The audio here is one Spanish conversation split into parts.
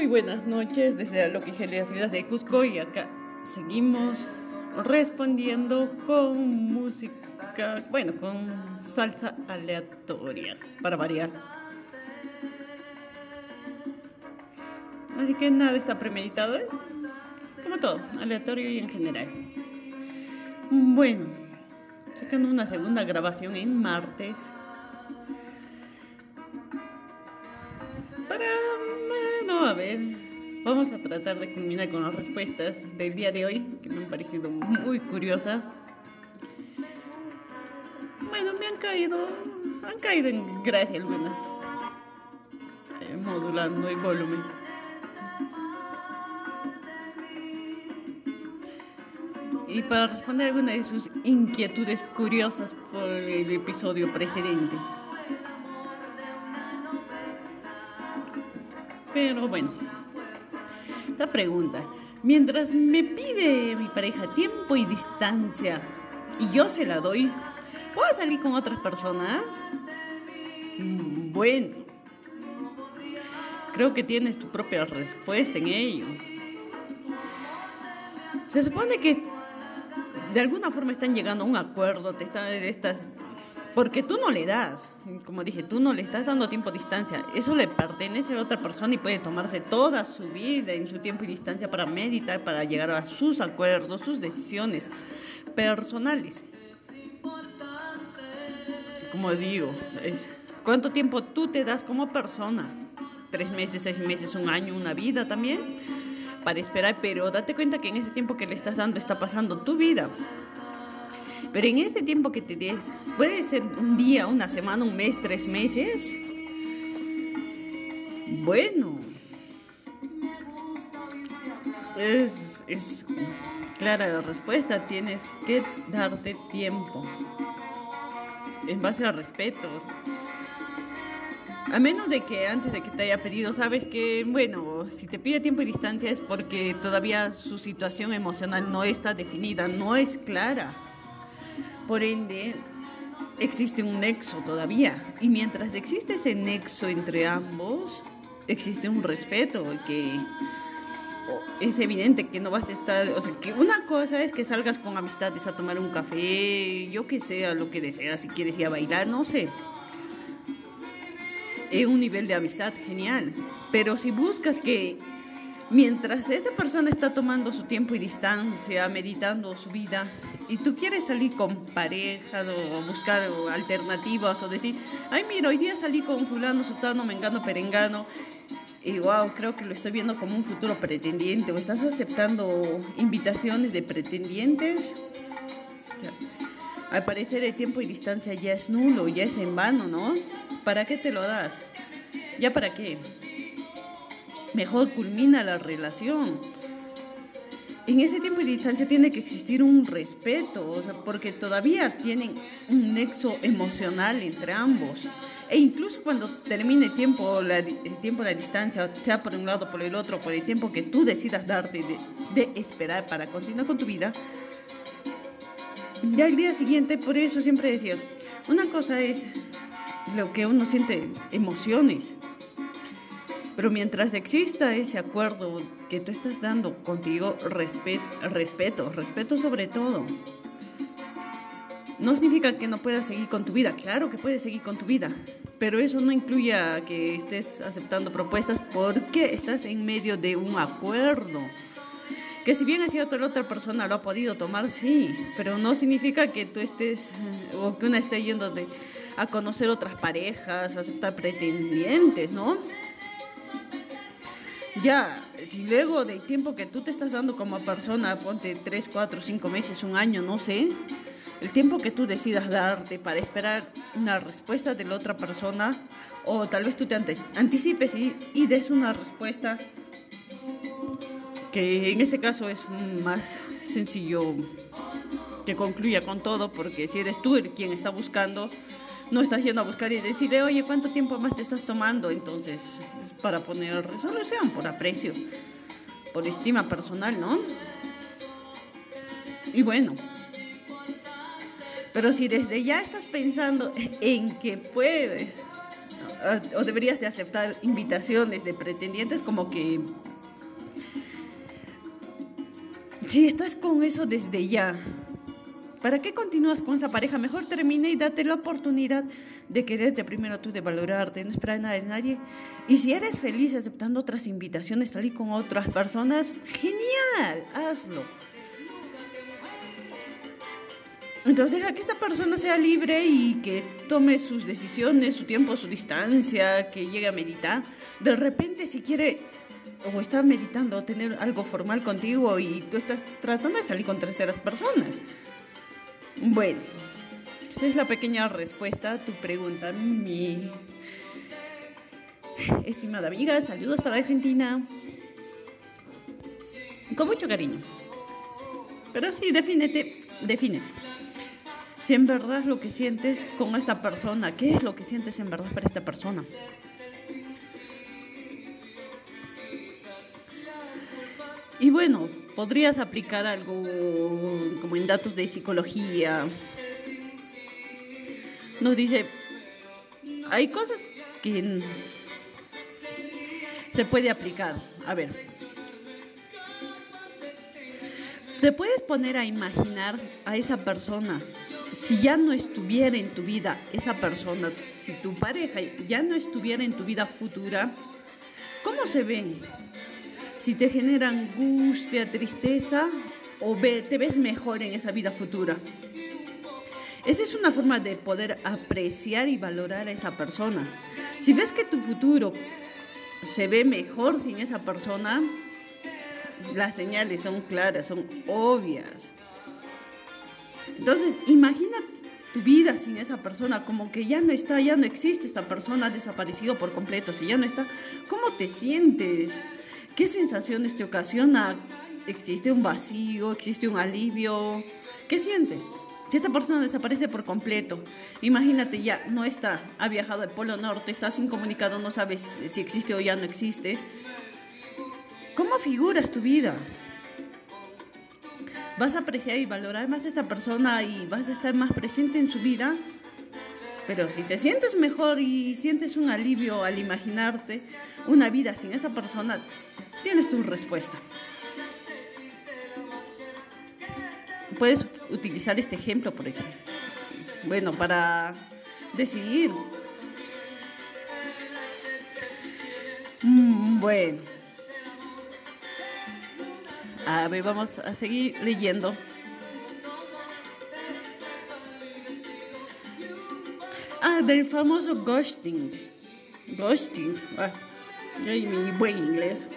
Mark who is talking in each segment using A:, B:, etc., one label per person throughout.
A: Muy buenas noches desde la Loquigelia Ciudad de Cusco y acá seguimos respondiendo con música, bueno, con salsa aleatoria para variar. Así que nada está premeditado, ¿eh? como todo, aleatorio y en general. Bueno, sacando una segunda grabación en martes a ver, vamos a tratar de culminar con las respuestas del día de hoy, que me han parecido muy curiosas. Bueno, me han caído, han caído en gracia algunas, eh, modulando el volumen. Y para responder alguna de sus inquietudes curiosas por el episodio precedente. Pero bueno, esta pregunta. Mientras me pide mi pareja tiempo y distancia y yo se la doy, ¿puedo salir con otras personas? Mm, bueno, creo que tienes tu propia respuesta en ello. Se supone que de alguna forma están llegando a un acuerdo, te están, estas, porque tú no le das, como dije, tú no le estás dando tiempo distancia. Eso le pertenece a la otra persona y puede tomarse toda su vida en su tiempo y distancia para meditar, para llegar a sus acuerdos, sus decisiones personales. Como digo, ¿cuánto tiempo tú te das como persona? ¿Tres meses, seis meses, un año, una vida también? Para esperar, pero date cuenta que en ese tiempo que le estás dando está pasando tu vida. Pero en ese tiempo que te des, puede ser un día, una semana, un mes, tres meses. Bueno, es, es clara la respuesta. Tienes que darte tiempo. En base al respeto. A menos de que antes de que te haya pedido, sabes que, bueno, si te pide tiempo y distancia es porque todavía su situación emocional no está definida, no es clara. Por ende, existe un nexo todavía. Y mientras existe ese nexo entre ambos, existe un respeto que es evidente que no vas a estar, o sea, que una cosa es que salgas con amistades a tomar un café, yo que sea lo que deseas, si quieres ir a bailar, no sé. Es un nivel de amistad genial. Pero si buscas que mientras esa persona está tomando su tiempo y distancia, meditando su vida, y tú quieres salir con parejas o buscar alternativas o decir, ay, mira, hoy día salí con fulano, sutano, mengano, perengano, y wow, creo que lo estoy viendo como un futuro pretendiente, o estás aceptando invitaciones de pretendientes. Al parecer el tiempo y distancia ya es nulo, ya es en vano, ¿no? ¿Para qué te lo das? ¿Ya para qué? Mejor culmina la relación en ese tiempo y distancia tiene que existir un respeto, o sea, porque todavía tienen un nexo emocional entre ambos. E incluso cuando termine el tiempo, la, el tiempo, la distancia, sea por un lado por el otro, por el tiempo que tú decidas darte de, de esperar para continuar con tu vida, ya el día siguiente, por eso siempre decía, una cosa es lo que uno siente, emociones, pero mientras exista ese acuerdo que tú estás dando contigo, respeto, respeto sobre todo. No significa que no puedas seguir con tu vida, claro que puedes seguir con tu vida, pero eso no incluye que estés aceptando propuestas porque estás en medio de un acuerdo. Que si bien ha sido la otra persona lo ha podido tomar, sí, pero no significa que tú estés o que una esté yendo de, a conocer otras parejas, aceptar pretendientes, ¿no? Ya, si luego del tiempo que tú te estás dando como persona, ponte 3, 4, 5 meses, un año, no sé, el tiempo que tú decidas darte para esperar una respuesta de la otra persona, o tal vez tú te anticipes y, des una respuesta que en este caso es más sencillo que concluya con todo, porque si eres tú el quien está buscando, no estás yendo a buscar y decirle, oye, ¿cuánto tiempo más te estás tomando? Entonces, es para poner resolución, por aprecio, por estima personal, ¿no? Y bueno, pero si desde ya estás pensando en que puedes o deberías de aceptar invitaciones de pretendientes como que si estás con eso desde ya, ¿para qué continúas con esa pareja? Mejor termina y date la oportunidad de quererte primero tú, de valorarte, no esperar nada de nadie. Y si eres feliz aceptando otras invitaciones, salir con otras personas, genial, hazlo. Entonces deja que esta persona sea libre y que tome sus decisiones, su tiempo, su distancia, que llegue a meditar. De repente si quiere o está meditando tener algo formal contigo y tú estás tratando de salir con terceras personas. Bueno, esa es la pequeña respuesta a tu pregunta, mi estimada amiga. Saludos para Argentina. Con mucho cariño. Pero sí, defínete, defínete. Si en verdad lo que sientes con esta persona, ¿qué es lo que sientes en verdad para esta persona? Y bueno, podrías aplicar algo como en datos de psicología. Nos dice, hay cosas que se puede aplicar. A ver, te puedes poner a imaginar a esa persona. Si ya no estuviera en tu vida esa persona, si tu pareja ya no estuviera en tu vida futura, ¿cómo se ve? Si te genera angustia, tristeza o te ves mejor en esa vida futura. Esa es una forma de poder apreciar y valorar a esa persona. Si ves que tu futuro se ve mejor sin esa persona, las señales son claras, son obvias. Entonces, imagina tu vida sin esa persona, como que ya no está, ya no existe esta persona, ha desaparecido por completo, si ya no está, ¿cómo te sientes? ¿Qué sensaciones te ocasiona? ¿Existe un vacío? ¿Existe un alivio? ¿Qué sientes? Si esta persona desaparece por completo, imagínate ya, no está, ha viajado al Polo Norte, estás incomunicado, no sabes si existe o ya no existe. ¿Cómo figuras tu vida? ¿Vas a apreciar y valorar más a esta persona y vas a estar más presente en su vida? Pero si te sientes mejor y sientes un alivio al imaginarte una vida sin esta persona, tienes tu respuesta. Puedes utilizar este ejemplo, por ejemplo. Bueno, para decidir. Mm, bueno. A ver, vamos a seguir leyendo. Del famoso ghosting. Ghosting. Ah, mi buen inglés.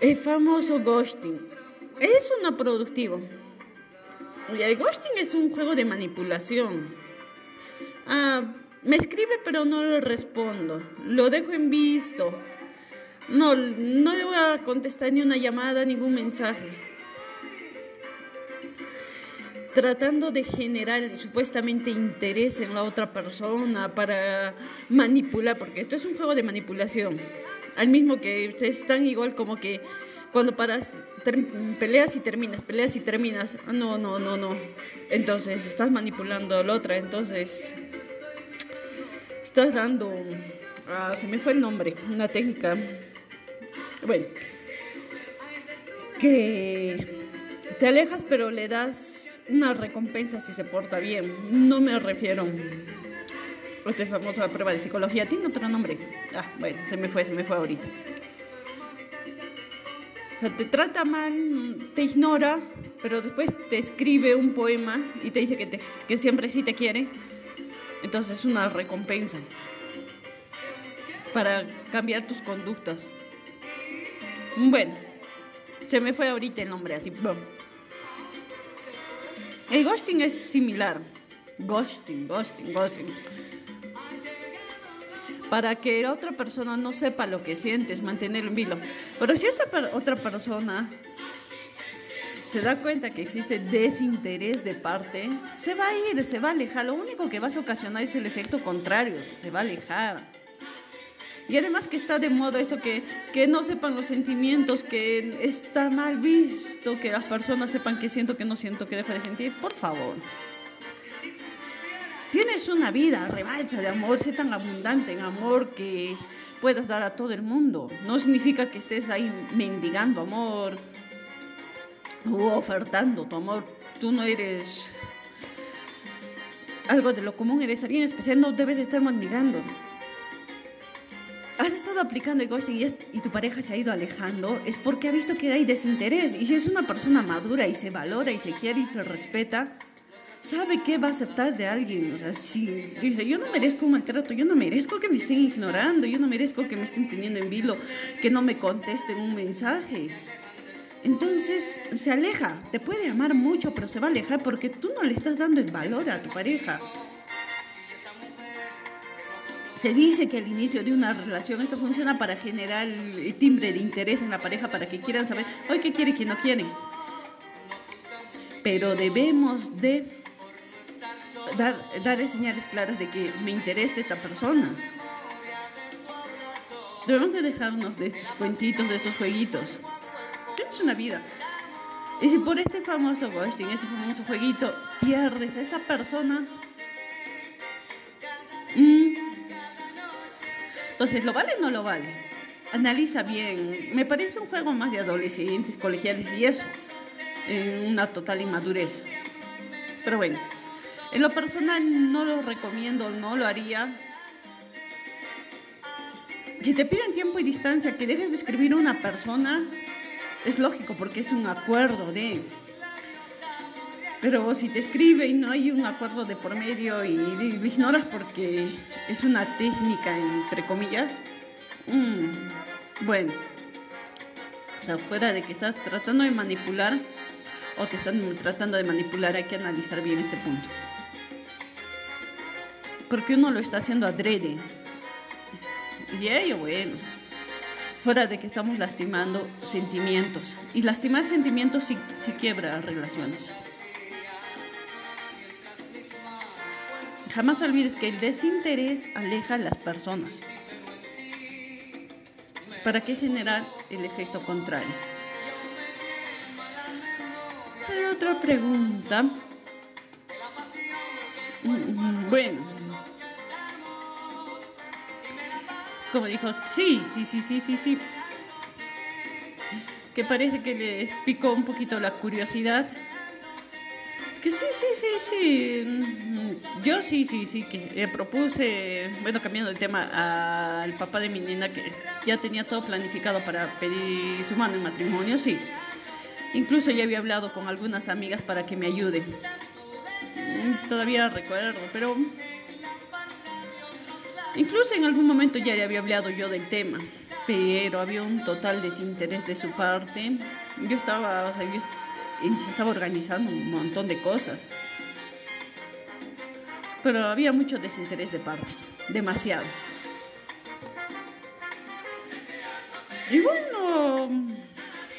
A: El famoso ghosting. Es una productivo. Y el ghosting es un juego de manipulación. Ah, me escribe pero no le respondo. Lo dejo en visto. No, no le voy a contestar ni una llamada, ningún mensaje. Tratando de generar supuestamente interés en la otra persona para manipular, porque esto es un juego de manipulación al mismo que ustedes están igual como que cuando paras, peleas y terminas, peleas y terminas. Ah, no, no, no, no. Entonces estás manipulando a la otra, entonces estás dando, ah, se me fue el nombre, una técnica. Bueno, que te alejas pero le das una recompensa si se porta bien. No me refiero esta famosa prueba de psicología. Tiene otro nombre. Ah, bueno, se me fue, se me fue ahorita. O sea, te trata mal, te ignora, pero después te escribe un poema y te dice que, que siempre sí te quiere. Entonces es una recompensa para cambiar tus conductas. Bueno, se me fue ahorita el nombre así. El ghosting es similar. Ghosting, ghosting, ghosting para que la otra persona no sepa lo que sientes, mantener un vilo. Pero si esta otra persona se da cuenta que existe desinterés de parte, se va a ir, se va a alejar. Lo único que vas a ocasionar es el efecto contrario, te va a alejar. Y además que está de moda esto que, que no sepan los sentimientos, que está mal visto que las personas sepan que siento, que no siento, que dejo de sentir. Por favor. Tienes una vida, rebalsa de amor, sé tan abundante en amor que puedas dar a todo el mundo. No significa que estés ahí mendigando amor o ofertando tu amor. Tú no eres algo de lo común, eres alguien especial, no debes estar mendigando. Aplicando el ghosting y, y tu pareja se ha ido alejando, es porque ha visto que hay desinterés. Y si es una persona madura y se valora y se quiere y se respeta, sabe que va a aceptar de alguien. O sea, si dice, yo no merezco un maltrato, yo no merezco que me estén ignorando, yo no merezco que me estén teniendo en vilo, que no me contesten un mensaje. Entonces se aleja, te puede amar mucho, pero se va a alejar porque tú no le estás dando el valor a tu pareja. Se dice que al inicio de una relación esto funciona para generar el timbre de interés en la pareja, para que quieran saber, hoy qué quiere y qué no quiere. Pero debemos de dar, darle señales claras de que me interesa esta persona. Debemos de dejarnos de estos cuentitos, de estos jueguitos. Tienes una vida. Y si por este famoso ghosting, este famoso jueguito, pierdes a esta persona, mm, entonces, ¿lo vale o no lo vale? Analiza bien. Me parece un juego más de adolescentes, colegiales y eso. Una total inmadurez. Pero bueno. En lo personal no lo recomiendo, no lo haría. Si te piden tiempo y distancia que dejes de escribir a una persona, es lógico porque es un acuerdo de... Pero si te escribe y no hay un acuerdo de por medio y lo ignoras porque es una técnica, entre comillas, mm, bueno, o sea, fuera de que estás tratando de manipular o te están tratando de manipular, hay que analizar bien este punto porque uno lo está haciendo adrede. Y ello, bueno, fuera de que estamos lastimando sentimientos. Y lastimar sentimientos sí, quiebra relaciones. Jamás olvides que el desinterés aleja a las personas. ¿Para qué generar el efecto contrario? Hay otra pregunta. Mm, bueno, como dijo, sí, sí, sí, sí, sí, sí. Que parece que les picó un poquito la curiosidad. Que sí, sí, sí, sí. Yo sí, sí, sí, que le propuse, bueno, cambiando el tema, al papá de mi nena que ya tenía todo planificado para pedir su mano en matrimonio, sí. Incluso ya había hablado con algunas amigas para que me ayuden. Mm, todavía recuerdo, pero Incluso en algún momento ya le había hablado yo del tema, pero había un total desinterés de su parte. Yo estaba, o sea, yo estaba organizando un montón de cosas. Pero había mucho desinterés de parte, demasiado. Y bueno,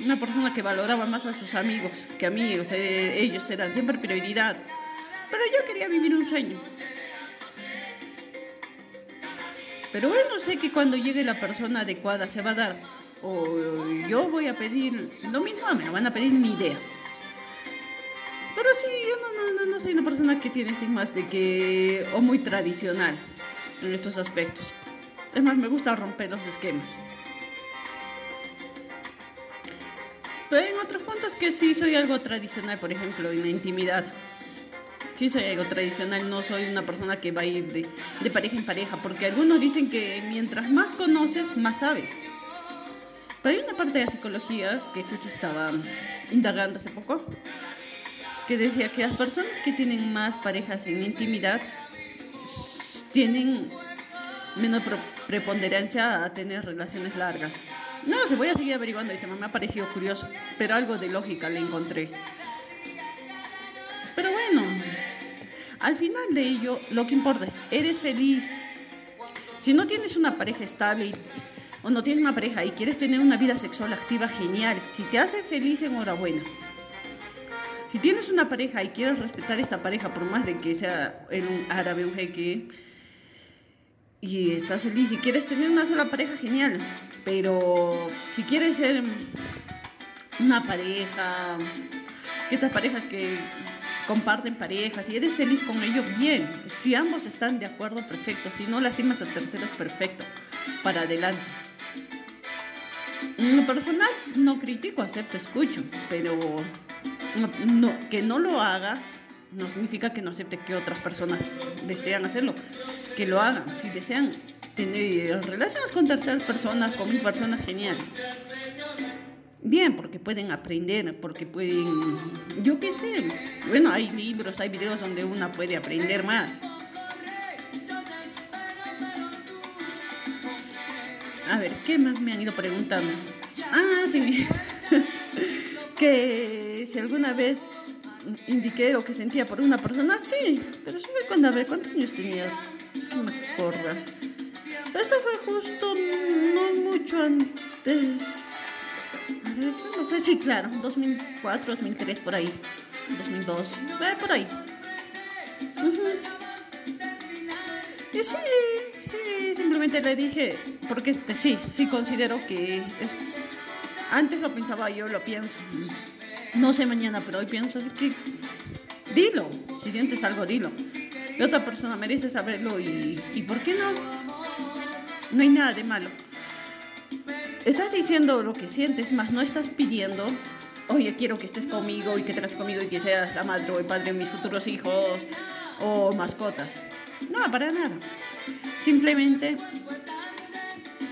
A: una persona que valoraba más a sus amigos que a mí, o sea, ellos eran siempre prioridad. Pero yo quería vivir un sueño. Pero bueno, sé que cuando llegue la persona adecuada se va a dar. O yo voy a pedir lo mismo, me van a pedir ni idea. Pero sí, yo no, no, no soy una persona que tiene estigmas de que. o muy tradicional en estos aspectos. Es más, me gusta romper los esquemas. Pero en otros puntos que sí soy algo tradicional, por ejemplo, en la intimidad sí soy algo tradicional, no soy una persona que va a ir de, pareja en pareja, porque algunos dicen que mientras más conoces, más sabes. Pero hay una parte de la psicología que justo estaba indagando hace poco, que decía que las personas que tienen más parejas en intimidad tienen menos preponderancia a tener relaciones largas. No, se voy a seguir averiguando el tema, me ha parecido curioso, pero algo de lógica le encontré. Pero bueno, al final de ello, lo que importa es, ¿eres feliz? Si no tienes una pareja estable o no tienes una pareja y quieres tener una vida sexual activa, genial. Si te hace feliz, enhorabuena. Si tienes una pareja y quieres respetar esta pareja, por más de que sea un árabe, un jeque, y estás feliz y quieres tener una sola pareja, genial. Pero si quieres ser una pareja, que estas parejas que comparten parejas y eres feliz con ellos, bien. Si ambos están de acuerdo, perfecto. Si no lastimas a terceros, perfecto. Para adelante. En lo personal, no critico, acepto, escucho, pero no, que no lo haga no significa que no acepte que otras personas desean hacerlo. Que lo hagan. Si desean tener relaciones con terceras personas, con mil personas, genial. Bien, porque pueden aprender, porque pueden, yo qué sé, bueno, hay libros, hay videos donde una puede aprender más. A ver, ¿qué más me han ido preguntando? Ah, sí, que si alguna vez indiqué lo que sentía por una persona, sí, pero eso fue cuando, a ¿cuántos años tenía? No me acuerdo. Eso fue justo no mucho antes sí, claro, 2004, 2003, por ahí. 2002, eh, por ahí. Y sí, sí, simplemente le dije, porque sí, sí considero que es... Antes lo pensaba yo, lo pienso. No sé mañana, pero hoy pienso, así que dilo, si sientes algo, dilo. La otra persona merece saberlo y, ¿por qué no? No hay nada de malo estás diciendo lo que sientes, más no estás pidiendo, oye, quiero que estés conmigo y que te conmigo y que seas la madre o el padre de mis futuros hijos o mascotas. No, para nada. Simplemente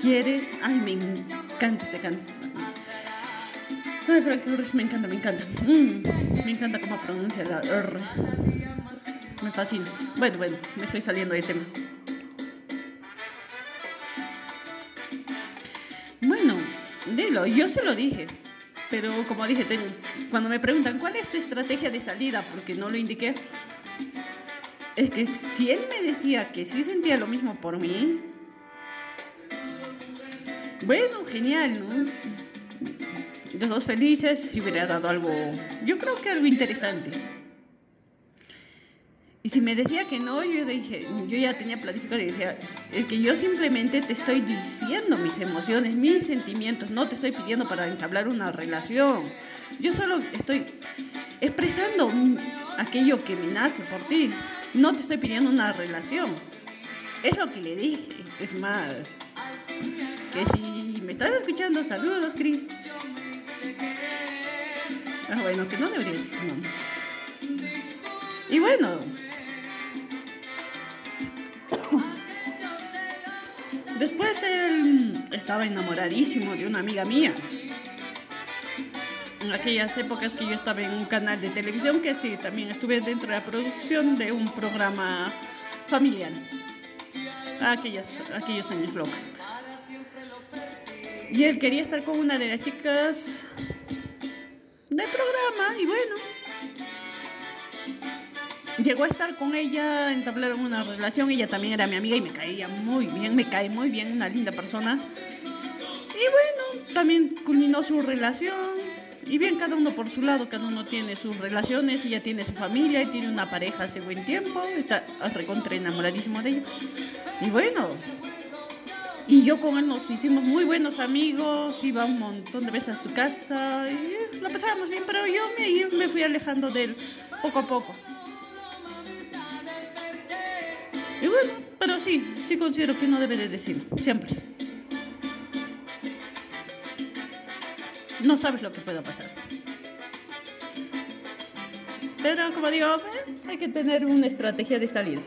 A: quieres. Ay, me encanta este canto. Ay, Frank me encanta, me encanta. Mm, me encanta cómo pronuncia la R. Me fascina. Bueno, bueno, me estoy saliendo de tema. Bueno, dilo, yo se lo dije. Pero como dije, cuando me preguntan cuál es tu estrategia de salida, porque no lo indiqué, es que si él me decía que sí sentía lo mismo por mí, bueno, genial, ¿no? Los dos felices y hubiera dado algo, yo creo que algo interesante. Y si me decía que no, yo dije, yo ya tenía planificado y decía, es que yo simplemente te estoy diciendo mis emociones, mis sentimientos, no te estoy pidiendo para entablar una relación. Yo solo estoy expresando aquello que me nace por ti. No te estoy pidiendo una relación. Es lo que le dije. Es más, que si me estás escuchando, saludos, Cris. Ah, bueno, que no debería Y bueno, Después él estaba enamoradísimo de una amiga mía. En aquellas épocas que yo estaba en un canal de televisión que sí, también estuve dentro de la producción de un programa familiar. Aquellas, aquellos años locos. Y él quería estar con una de las chicas del programa y bueno, llegó a estar con ella, entablaron una relación, ella también era mi amiga y me caía muy bien, me cae muy bien, una linda persona. Y bueno, también culminó su relación. Y bien, cada uno por su lado, cada uno tiene sus relaciones, ella tiene su familia y tiene una pareja hace buen tiempo, está recontra enamoradísimo de ella. Y bueno, y yo con él nos hicimos muy buenos amigos, iba un montón de veces a su casa y lo pasábamos bien, pero yo me, fui alejando de él poco a poco. Pero sí, sí considero que uno debe de decirlo, siempre. No sabes lo que pueda pasar. Pero como digo, hay que tener una estrategia de salida.